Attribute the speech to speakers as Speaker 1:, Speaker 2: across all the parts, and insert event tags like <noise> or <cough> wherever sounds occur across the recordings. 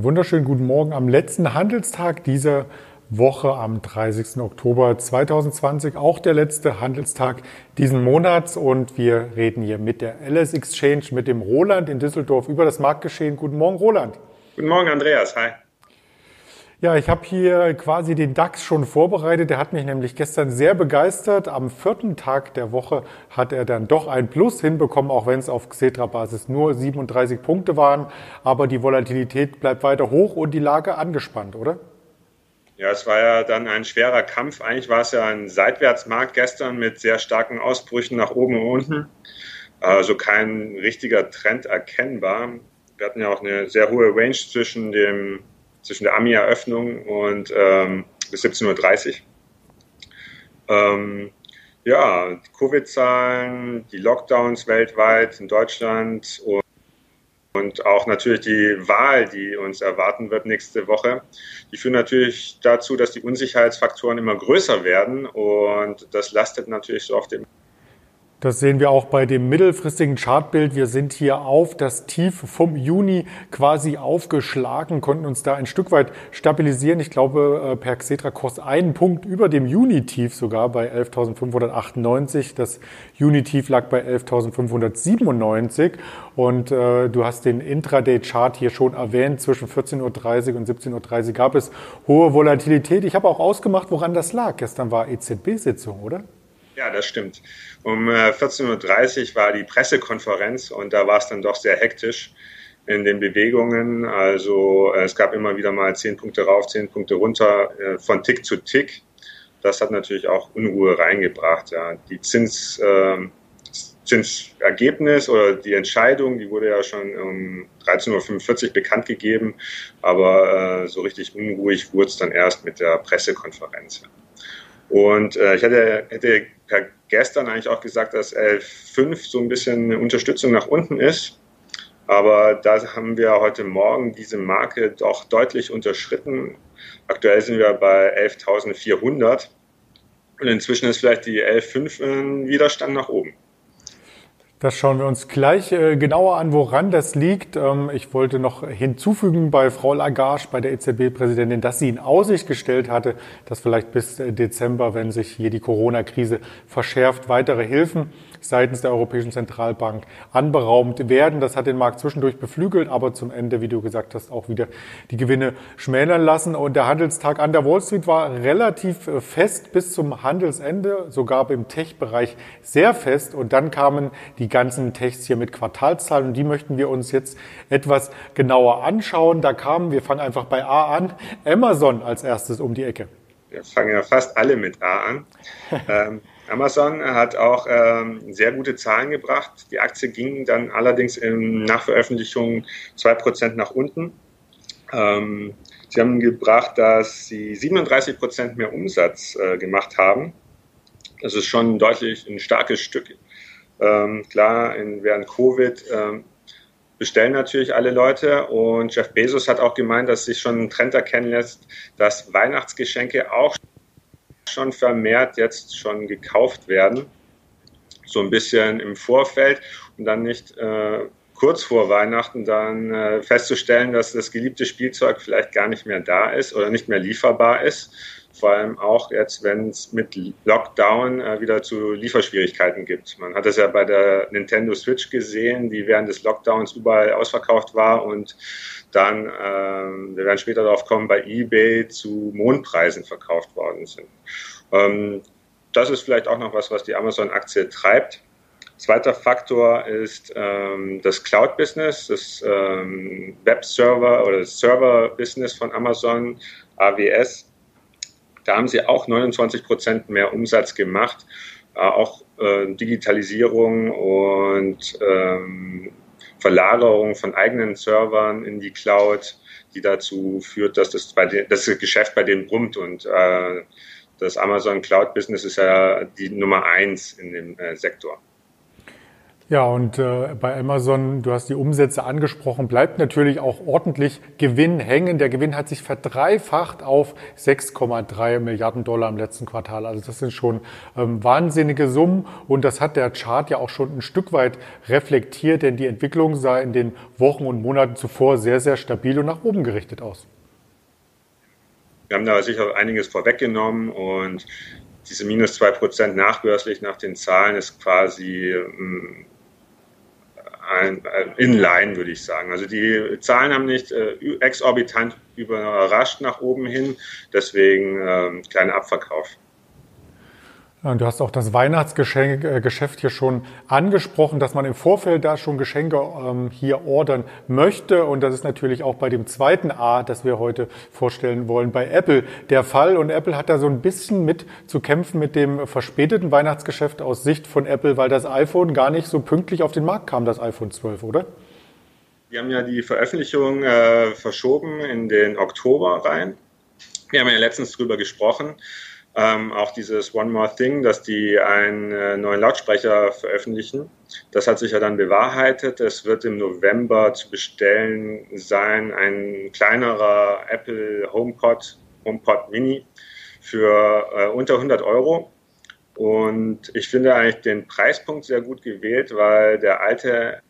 Speaker 1: Einen wunderschönen guten Morgen am letzten Handelstag dieser Woche am 30. Oktober 2020, auch der letzte Handelstag diesen Monats und wir reden hier mit der LS Exchange, mit dem Roland in Düsseldorf über das Marktgeschehen. Guten Morgen, Roland.
Speaker 2: Guten Morgen, Andreas. Hi.
Speaker 1: Ja, ich habe hier quasi den DAX schon vorbereitet. Der hat mich nämlich gestern sehr begeistert. Am vierten Tag der Woche hat er dann doch ein Plus hinbekommen, auch wenn es auf Xetra-Basis nur 37 Punkte waren. Aber die Volatilität bleibt weiter hoch und die Lage angespannt, oder?
Speaker 2: Ja, es war ja dann ein schwerer Kampf. Eigentlich war es ja ein Seitwärtsmarkt gestern mit sehr starken Ausbrüchen nach oben und unten. Also kein richtiger Trend erkennbar. Wir hatten ja auch eine sehr hohe Range zwischen dem zwischen der AMI-Eröffnung und ähm, bis 17.30 Uhr. Ähm, ja, die Covid-Zahlen, die Lockdowns weltweit in Deutschland und, und auch natürlich die Wahl, die uns erwarten wird nächste Woche, die führen natürlich dazu, dass die Unsicherheitsfaktoren immer größer werden und das lastet natürlich so auf dem
Speaker 1: das sehen wir auch bei dem mittelfristigen Chartbild. Wir sind hier auf das Tief vom Juni quasi aufgeschlagen, konnten uns da ein Stück weit stabilisieren. Ich glaube, äh, per Xetra-Kurs einen Punkt über dem Juni-Tief sogar bei 11.598. Das Juni-Tief lag bei 11.597. Und äh, du hast den Intraday-Chart hier schon erwähnt. Zwischen 14.30 Uhr und 17.30 Uhr gab es hohe Volatilität. Ich habe auch ausgemacht, woran das lag. Gestern war EZB-Sitzung, oder?
Speaker 2: Ja, das stimmt. Um 14.30 äh, Uhr war die Pressekonferenz und da war es dann doch sehr hektisch in den Bewegungen. Also äh, es gab immer wieder mal zehn Punkte rauf, zehn Punkte runter, äh, von Tick zu Tick. Das hat natürlich auch Unruhe reingebracht. Ja. Die Zins, äh, Zinsergebnis oder die Entscheidung, die wurde ja schon um 13.45 Uhr bekannt gegeben, aber äh, so richtig unruhig wurde es dann erst mit der Pressekonferenz. Und äh, ich hatte, hätte per gestern eigentlich auch gesagt, dass L5 so ein bisschen eine Unterstützung nach unten ist. Aber da haben wir heute Morgen diese Marke doch deutlich unterschritten. Aktuell sind wir bei 11.400. Und inzwischen ist vielleicht die L5 ein Widerstand nach oben.
Speaker 1: Das schauen wir uns gleich äh, genauer an, woran das liegt. Ähm, ich wollte noch hinzufügen bei Frau Lagarde, bei der EZB-Präsidentin, dass sie in Aussicht gestellt hatte, dass vielleicht bis äh, Dezember, wenn sich hier die Corona-Krise verschärft, weitere Hilfen seitens der Europäischen Zentralbank anberaumt werden. Das hat den Markt zwischendurch beflügelt, aber zum Ende, wie du gesagt hast, auch wieder die Gewinne schmälern lassen. Und der Handelstag an der Wall Street war relativ äh, fest bis zum Handelsende, sogar im Tech-Bereich sehr fest. Und dann kamen die ganzen Techs hier mit Quartalszahlen und die möchten wir uns jetzt etwas genauer anschauen. Da kamen, wir fangen einfach bei A an, Amazon als erstes um die Ecke.
Speaker 2: Wir fangen ja fast alle mit A an. <laughs> ähm, Amazon hat auch ähm, sehr gute Zahlen gebracht. Die Aktie ging dann allerdings im, nach Veröffentlichung 2% nach unten. Ähm, sie haben gebracht, dass sie 37% mehr Umsatz äh, gemacht haben. Das ist schon deutlich ein starkes Stück. Ähm, klar, in, während Covid ähm, bestellen natürlich alle Leute und Jeff Bezos hat auch gemeint, dass sich schon ein Trend erkennen lässt, dass Weihnachtsgeschenke auch schon vermehrt jetzt schon gekauft werden. So ein bisschen im Vorfeld und dann nicht äh, kurz vor Weihnachten dann äh, festzustellen, dass das geliebte Spielzeug vielleicht gar nicht mehr da ist oder nicht mehr lieferbar ist. Vor allem auch jetzt, wenn es mit Lockdown äh, wieder zu Lieferschwierigkeiten gibt. Man hat es ja bei der Nintendo Switch gesehen, die während des Lockdowns überall ausverkauft war und dann, äh, wir werden später darauf kommen, bei eBay zu Mondpreisen verkauft worden sind. Ähm, das ist vielleicht auch noch was, was die Amazon-Aktie treibt. Zweiter Faktor ist ähm, das Cloud-Business, das ähm, Web-Server oder das Server-Business von Amazon, AWS. Da haben sie auch 29 Prozent mehr Umsatz gemacht. Äh, auch äh, Digitalisierung und ähm, Verlagerung von eigenen Servern in die Cloud, die dazu führt, dass das, bei den, das Geschäft bei denen brummt und äh, das Amazon Cloud Business ist ja die Nummer eins in dem äh, Sektor.
Speaker 1: Ja, und äh, bei Amazon, du hast die Umsätze angesprochen, bleibt natürlich auch ordentlich Gewinn hängen. Der Gewinn hat sich verdreifacht auf 6,3 Milliarden Dollar im letzten Quartal. Also das sind schon ähm, wahnsinnige Summen und das hat der Chart ja auch schon ein Stück weit reflektiert, denn die Entwicklung sah in den Wochen und Monaten zuvor sehr, sehr stabil und nach oben gerichtet aus.
Speaker 2: Wir haben da sicher einiges vorweggenommen und diese minus zwei Prozent nachbörslich nach den Zahlen ist quasi ähm, ein, äh, in line, würde ich sagen. Also die Zahlen haben nicht äh, exorbitant überrascht nach oben hin, deswegen äh, kleiner Abverkauf.
Speaker 1: Du hast auch das Weihnachtsgeschäft äh, hier schon angesprochen, dass man im Vorfeld da schon Geschenke ähm, hier ordern möchte. Und das ist natürlich auch bei dem zweiten A, das wir heute vorstellen wollen, bei Apple der Fall. Und Apple hat da so ein bisschen mit zu kämpfen mit dem verspäteten Weihnachtsgeschäft aus Sicht von Apple, weil das iPhone gar nicht so pünktlich auf den Markt kam, das iPhone 12, oder?
Speaker 2: Wir haben ja die Veröffentlichung äh, verschoben in den Oktober rein. Wir haben ja letztens drüber gesprochen. Ähm, auch dieses One More Thing, dass die einen äh, neuen Lautsprecher veröffentlichen. Das hat sich ja dann bewahrheitet. Es wird im November zu bestellen sein, ein kleinerer Apple HomePod, HomePod Mini für äh, unter 100 Euro. Und ich finde eigentlich den Preispunkt sehr gut gewählt, weil der alte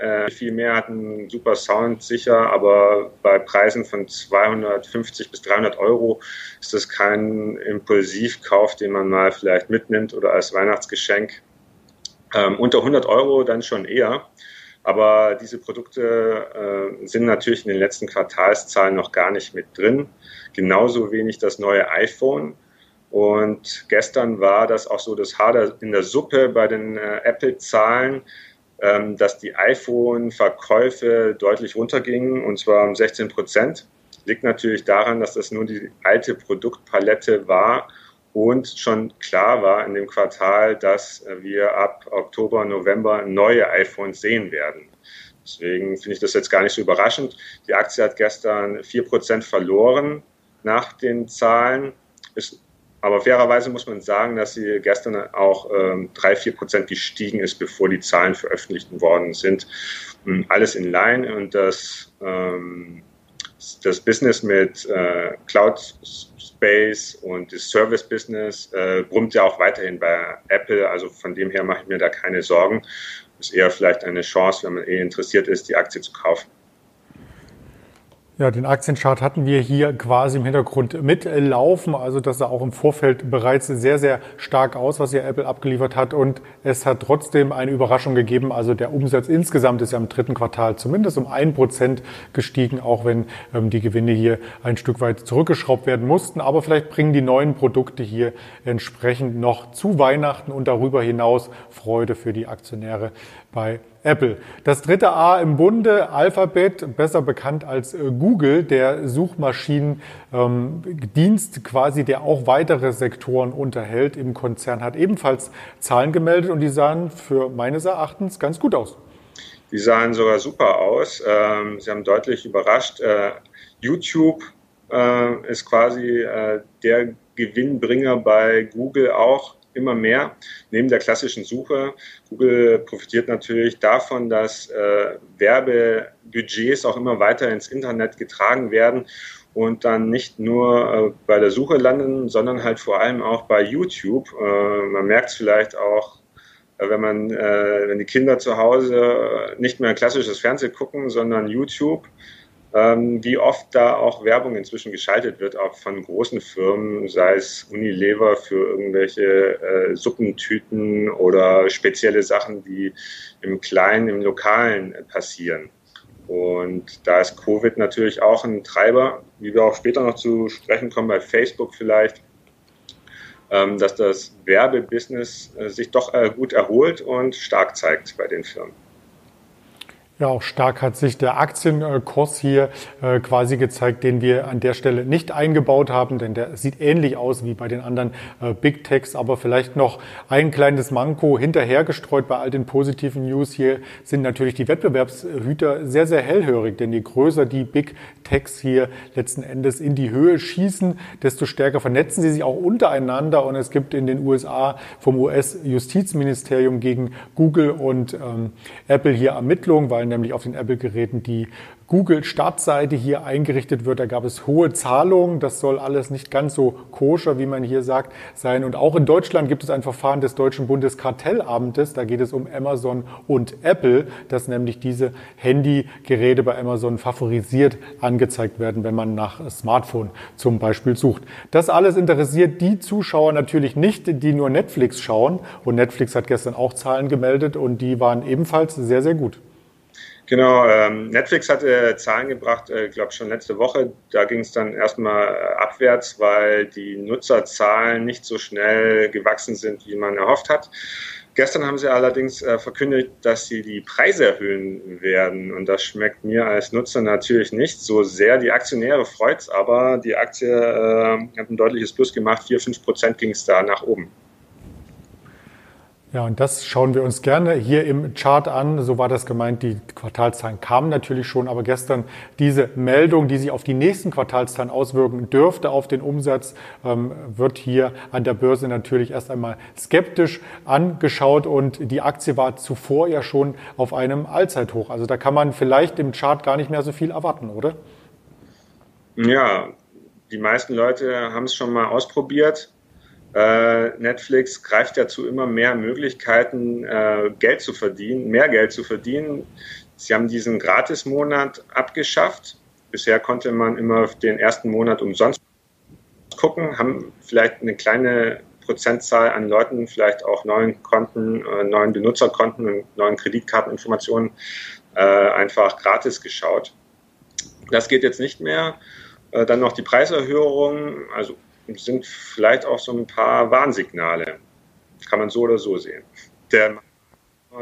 Speaker 2: äh, viel mehr hat einen super Sound sicher, aber bei Preisen von 250 bis 300 Euro ist das kein Impulsivkauf, den man mal vielleicht mitnimmt oder als Weihnachtsgeschenk. Ähm, unter 100 Euro dann schon eher. Aber diese Produkte äh, sind natürlich in den letzten Quartalszahlen noch gar nicht mit drin. Genauso wenig das neue iPhone. Und gestern war das auch so das Haar in der Suppe bei den äh, Apple-Zahlen. Ähm, dass die iPhone-Verkäufe deutlich runtergingen, und zwar um 16 Prozent. Liegt natürlich daran, dass das nur die alte Produktpalette war und schon klar war in dem Quartal, dass wir ab Oktober, November neue iPhones sehen werden. Deswegen finde ich das jetzt gar nicht so überraschend. Die Aktie hat gestern 4% verloren nach den Zahlen. Ist aber fairerweise muss man sagen, dass sie gestern auch ähm, drei, vier Prozent gestiegen ist, bevor die Zahlen veröffentlicht worden sind. Ähm, alles in line und das, ähm, das Business mit äh, Cloud Space und das Service Business äh, brummt ja auch weiterhin bei Apple. Also von dem her mache ich mir da keine Sorgen. Ist eher vielleicht eine Chance, wenn man eh interessiert ist, die Aktie zu kaufen.
Speaker 1: Ja, den Aktienchart hatten wir hier quasi im Hintergrund mitlaufen. Also das sah auch im Vorfeld bereits sehr, sehr stark aus, was hier Apple abgeliefert hat. Und es hat trotzdem eine Überraschung gegeben. Also der Umsatz insgesamt ist ja im dritten Quartal zumindest um ein Prozent gestiegen, auch wenn ähm, die Gewinne hier ein Stück weit zurückgeschraubt werden mussten. Aber vielleicht bringen die neuen Produkte hier entsprechend noch zu Weihnachten und darüber hinaus Freude für die Aktionäre bei Apple. Das dritte A im Bunde, Alphabet, besser bekannt als äh, Google, der Suchmaschinendienst ähm, quasi, der auch weitere Sektoren unterhält im Konzern, hat ebenfalls Zahlen gemeldet und die sahen für meines Erachtens ganz gut aus.
Speaker 2: Die sahen sogar super aus. Ähm, sie haben deutlich überrascht. Äh, YouTube äh, ist quasi der Gewinnbringer bei Google auch immer mehr neben der klassischen Suche. Google profitiert natürlich davon, dass äh, Werbebudgets auch immer weiter ins Internet getragen werden und dann nicht nur äh, bei der Suche landen, sondern halt vor allem auch bei YouTube. Äh, man merkt es vielleicht auch, äh, wenn man, äh, wenn die Kinder zu Hause nicht mehr klassisches Fernsehen gucken, sondern YouTube ähm, wie oft da auch Werbung inzwischen geschaltet wird, auch von großen Firmen, sei es Unilever für irgendwelche äh, Suppentüten oder spezielle Sachen, die im Kleinen, im Lokalen passieren. Und da ist Covid natürlich auch ein Treiber, wie wir auch später noch zu sprechen kommen, bei Facebook vielleicht, ähm, dass das Werbebusiness äh, sich doch äh, gut erholt und stark zeigt bei den Firmen.
Speaker 1: Ja, auch stark hat sich der Aktienkurs hier äh, quasi gezeigt, den wir an der Stelle nicht eingebaut haben, denn der sieht ähnlich aus wie bei den anderen äh, Big Techs, aber vielleicht noch ein kleines Manko hinterhergestreut bei all den positiven News. Hier sind natürlich die Wettbewerbshüter sehr, sehr hellhörig, denn je größer die Big Techs hier letzten Endes in die Höhe schießen, desto stärker vernetzen sie sich auch untereinander und es gibt in den USA vom US-Justizministerium gegen Google und ähm, Apple hier Ermittlungen, weil nämlich auf den Apple-Geräten die Google-Startseite hier eingerichtet wird. Da gab es hohe Zahlungen. Das soll alles nicht ganz so koscher, wie man hier sagt, sein. Und auch in Deutschland gibt es ein Verfahren des Deutschen Bundeskartellamtes. Da geht es um Amazon und Apple, dass nämlich diese Handygeräte bei Amazon favorisiert angezeigt werden, wenn man nach Smartphone zum Beispiel sucht. Das alles interessiert die Zuschauer natürlich nicht, die nur Netflix schauen. Und Netflix hat gestern auch Zahlen gemeldet und die waren ebenfalls sehr, sehr gut.
Speaker 2: Genau, ähm, Netflix hatte Zahlen gebracht, äh, glaube schon letzte Woche. Da ging es dann erstmal äh, abwärts, weil die Nutzerzahlen nicht so schnell gewachsen sind, wie man erhofft hat. Gestern haben sie allerdings äh, verkündet, dass sie die Preise erhöhen werden. Und das schmeckt mir als Nutzer natürlich nicht so sehr. Die Aktionäre freut's, aber die Aktie äh, hat ein deutliches Plus gemacht. 4, 5 Prozent ging es da nach oben.
Speaker 1: Ja, und das schauen wir uns gerne hier im Chart an. So war das gemeint. Die Quartalszahlen kamen natürlich schon, aber gestern diese Meldung, die sich auf die nächsten Quartalszahlen auswirken dürfte auf den Umsatz, ähm, wird hier an der Börse natürlich erst einmal skeptisch angeschaut und die Aktie war zuvor ja schon auf einem Allzeithoch. Also da kann man vielleicht im Chart gar nicht mehr so viel erwarten, oder?
Speaker 2: Ja, die meisten Leute haben es schon mal ausprobiert äh, Netflix greift ja zu immer mehr Möglichkeiten, äh, Geld zu verdienen, mehr Geld zu verdienen. Sie haben diesen Gratis-Monat abgeschafft. Bisher konnte man immer den ersten Monat umsonst gucken, haben vielleicht eine kleine Prozentzahl an Leuten vielleicht auch neuen Konten, äh, neuen Benutzerkonten und neuen Kreditkarteninformationen äh, einfach gratis geschaut. Das geht jetzt nicht mehr. Äh, dann noch die Preiserhöhung, also sind vielleicht auch so ein paar Warnsignale. Kann man so oder so sehen. Der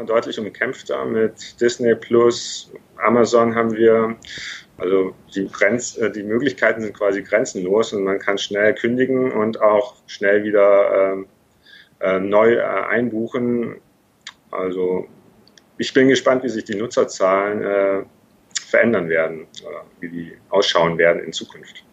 Speaker 2: deutlich umkämpfter mit Disney Plus, Amazon haben wir. Also die, Grenz, äh, die Möglichkeiten sind quasi grenzenlos und man kann schnell kündigen und auch schnell wieder ähm, äh, neu äh, einbuchen. Also ich bin gespannt, wie sich die Nutzerzahlen äh, verändern werden, wie die ausschauen werden in Zukunft.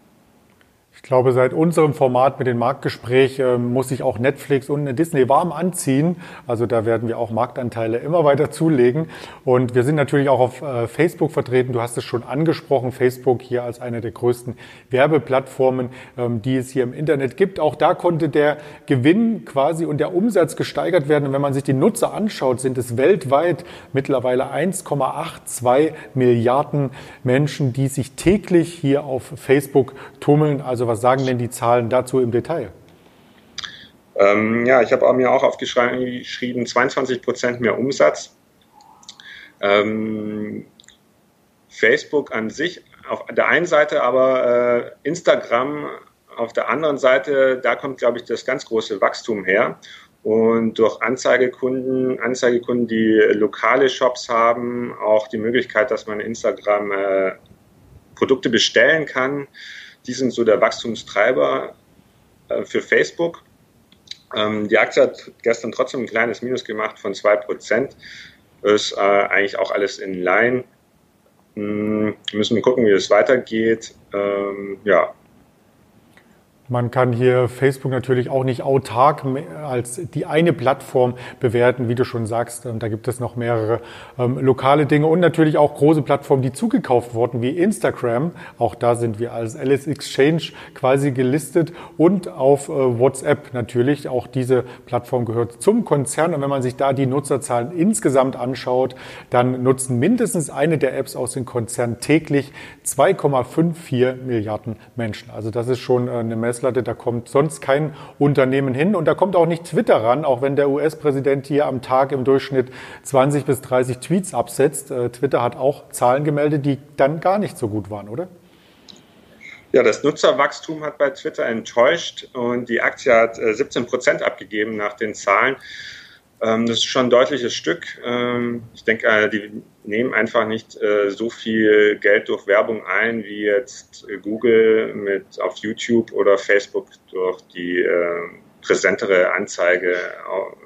Speaker 1: Ich glaube, seit unserem Format mit dem Marktgespräch äh, muss sich auch Netflix und Disney warm anziehen. Also da werden wir auch Marktanteile immer weiter zulegen. Und wir sind natürlich auch auf äh, Facebook vertreten. Du hast es schon angesprochen. Facebook hier als eine der größten Werbeplattformen, ähm, die es hier im Internet gibt. Auch da konnte der Gewinn quasi und der Umsatz gesteigert werden. Und wenn man sich die Nutzer anschaut, sind es weltweit mittlerweile 1,82 Milliarden Menschen, die sich täglich hier auf Facebook tummeln. Also was was sagen denn die Zahlen dazu im Detail?
Speaker 2: Ähm, ja, ich habe mir auch aufgeschrieben, 22 Prozent mehr Umsatz. Ähm, Facebook an sich auf der einen Seite, aber äh, Instagram auf der anderen Seite, da kommt, glaube ich, das ganz große Wachstum her. Und durch Anzeigekunden, Anzeigekunden, die lokale Shops haben, auch die Möglichkeit, dass man Instagram äh, Produkte bestellen kann, die sind so der Wachstumstreiber äh, für Facebook. Ähm, die Aktie hat gestern trotzdem ein kleines Minus gemacht von 2%. Ist äh, eigentlich auch alles in Line. Hm, müssen wir gucken, wie es weitergeht. Ähm, ja,
Speaker 1: man kann hier Facebook natürlich auch nicht autark als die eine Plattform bewerten, wie du schon sagst. Da gibt es noch mehrere ähm, lokale Dinge und natürlich auch große Plattformen, die zugekauft wurden, wie Instagram. Auch da sind wir als Alice Exchange quasi gelistet und auf äh, WhatsApp natürlich. Auch diese Plattform gehört zum Konzern. Und wenn man sich da die Nutzerzahlen insgesamt anschaut, dann nutzen mindestens eine der Apps aus dem Konzern täglich 2,54 Milliarden Menschen. Also das ist schon äh, eine Messe Messlatte, da kommt sonst kein Unternehmen hin und da kommt auch nicht Twitter ran, auch wenn der US-Präsident hier am Tag im Durchschnitt 20 bis 30 Tweets absetzt. Äh, Twitter hat auch Zahlen gemeldet, die dann gar nicht so gut waren, oder?
Speaker 2: Ja, das Nutzerwachstum hat bei Twitter enttäuscht und die Aktie hat 17 äh, Prozent abgegeben nach den Zahlen. Ähm, das ist schon ein deutliches Stück. Ähm, ich denke, äh, die nehmen einfach nicht äh, so viel Geld durch Werbung ein, wie jetzt Google mit auf YouTube oder Facebook durch die äh, präsentere Anzeige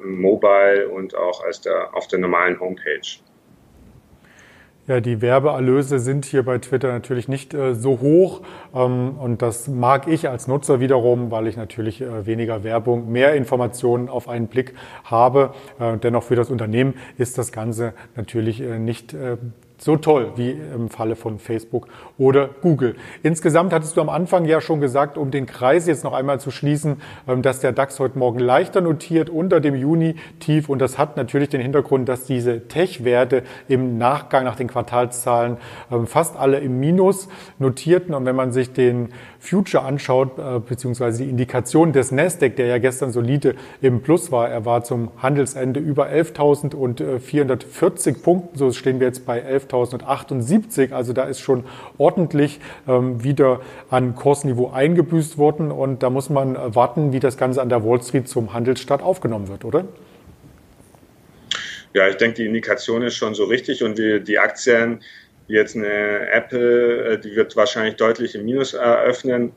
Speaker 2: mobile und auch als der, auf der normalen Homepage.
Speaker 1: Ja, die Werbeerlöse sind hier bei Twitter natürlich nicht äh, so hoch ähm, und das mag ich als Nutzer wiederum, weil ich natürlich äh, weniger Werbung, mehr Informationen auf einen Blick habe. Äh, dennoch für das Unternehmen ist das Ganze natürlich äh, nicht äh, so toll wie im Falle von Facebook oder Google. Insgesamt hattest du am Anfang ja schon gesagt, um den Kreis jetzt noch einmal zu schließen, ähm, dass der DAX heute Morgen leichter notiert unter dem Juni-Tief. Und das hat natürlich den Hintergrund, dass diese Tech-Werte im Nachgang nach den Quartalszahlen ähm, fast alle im Minus notierten. Und wenn man sich den Future anschaut, äh, beziehungsweise die Indikation des Nasdaq, der ja gestern solide im Plus war, er war zum Handelsende über 11.440 Punkten, so stehen wir jetzt bei 11.078, also da ist schon ordentlich ähm, wieder an Kursniveau eingebüßt worden. Und da muss man warten, wie das Ganze an der Wall Street zum Handelsstart aufgenommen wird, oder?
Speaker 2: Ja, ich denke, die Indikation ist schon so richtig. Und die, die Aktien Jetzt eine Apple, äh, die wird wahrscheinlich deutlich im Minus eröffnen.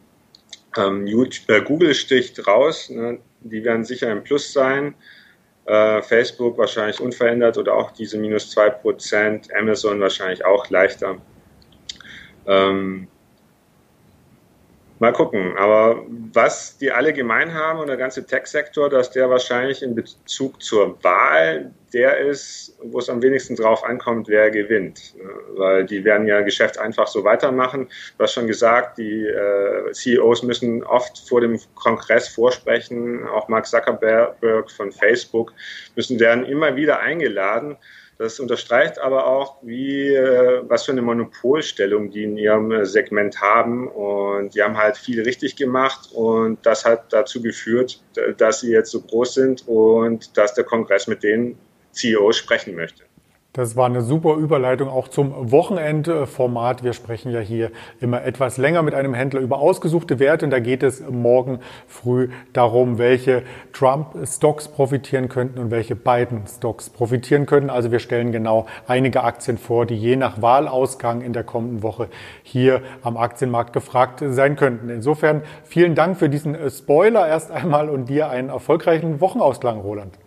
Speaker 2: Ähm, äh, Google sticht raus, ne? die werden sicher im Plus sein. Äh, Facebook wahrscheinlich unverändert oder auch diese minus 2%, Amazon wahrscheinlich auch leichter. Ähm, Mal gucken. Aber was die alle gemein haben und der ganze Tech-Sektor, dass der wahrscheinlich in Bezug zur Wahl der ist, wo es am wenigsten drauf ankommt, wer gewinnt. Weil die werden ja Geschäft einfach so weitermachen. Du hast schon gesagt, die äh, CEOs müssen oft vor dem Kongress vorsprechen. Auch Mark Zuckerberg von Facebook müssen werden immer wieder eingeladen. Das unterstreicht aber auch, wie, äh, was für eine Monopolstellung die in ihrem äh, Segment haben. Und die haben halt viel richtig gemacht und das hat dazu geführt, dass sie jetzt so groß sind und dass der Kongress mit den CEOs sprechen möchte.
Speaker 1: Das war eine super Überleitung auch zum Wochenendformat. Wir sprechen ja hier immer etwas länger mit einem Händler über ausgesuchte Werte und da geht es morgen früh darum, welche Trump-Stocks profitieren könnten und welche Biden-Stocks profitieren könnten. Also wir stellen genau einige Aktien vor, die je nach Wahlausgang in der kommenden Woche hier am Aktienmarkt gefragt sein könnten. Insofern vielen Dank für diesen Spoiler erst einmal und dir einen erfolgreichen Wochenausklang, Roland.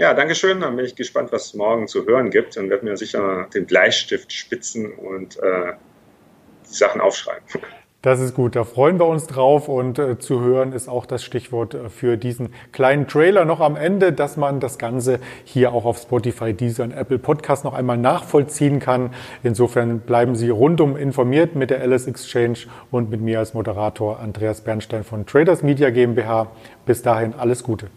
Speaker 2: Ja, danke schön. Dann bin ich gespannt, was es morgen zu hören gibt und werde mir sicher den Bleistift spitzen und äh, die Sachen aufschreiben.
Speaker 1: Das ist gut, da freuen wir uns drauf und äh, zu hören ist auch das Stichwort äh, für diesen kleinen Trailer noch am Ende, dass man das Ganze hier auch auf Spotify, Deezer und Apple Podcast noch einmal nachvollziehen kann. Insofern bleiben Sie rundum informiert mit der Alice Exchange und mit mir als Moderator Andreas Bernstein von Traders Media GmbH. Bis dahin alles Gute.